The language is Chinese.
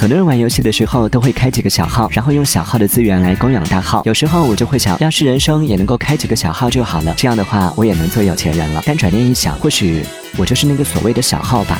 很多人玩游戏的时候都会开几个小号，然后用小号的资源来供养大号。有时候我就会想要是人生也能够开几个小号就好了，这样的话我也能做有钱人了。但转念一想，或许我就是那个所谓的小号吧。